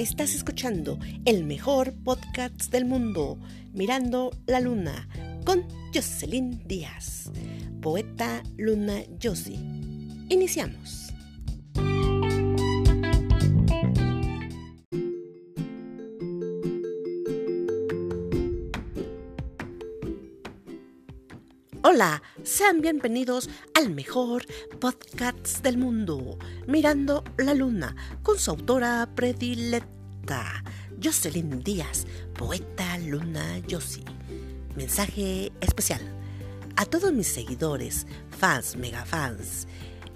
Estás escuchando el mejor podcast del mundo, Mirando la Luna, con Jocelyn Díaz, poeta Luna Josie. Iniciamos. Hola, sean bienvenidos al mejor podcast del mundo, Mirando la Luna, con su autora predilecta, Jocelyn Díaz, poeta Luna Yossi. Mensaje especial a todos mis seguidores, fans, megafans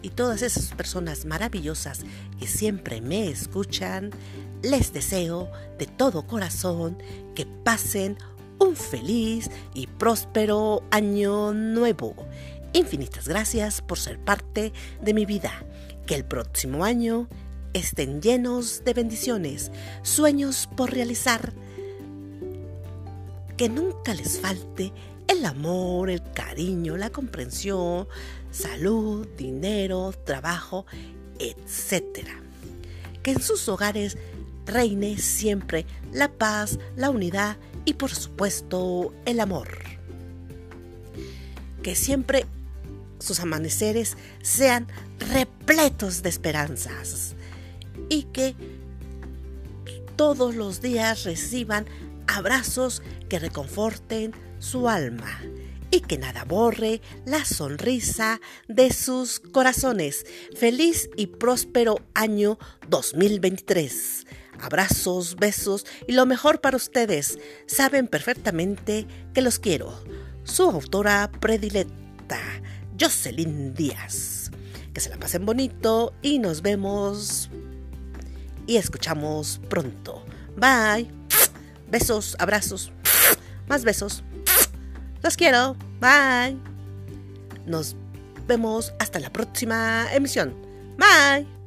y todas esas personas maravillosas que siempre me escuchan, les deseo de todo corazón que pasen un feliz y próspero año nuevo. Infinitas gracias por ser parte de mi vida. Que el próximo año estén llenos de bendiciones, sueños por realizar. Que nunca les falte el amor, el cariño, la comprensión, salud, dinero, trabajo, etc. Que en sus hogares reine siempre la paz, la unidad y por supuesto el amor. Que siempre sus amaneceres sean repletos de esperanzas y que todos los días reciban abrazos que reconforten su alma y que nada borre la sonrisa de sus corazones. Feliz y próspero año 2023. Abrazos, besos y lo mejor para ustedes. Saben perfectamente que los quiero. Su autora predilecta, Jocelyn Díaz. Que se la pasen bonito y nos vemos y escuchamos pronto. Bye. Besos, abrazos, más besos. Los quiero. Bye. Nos vemos hasta la próxima emisión. Bye.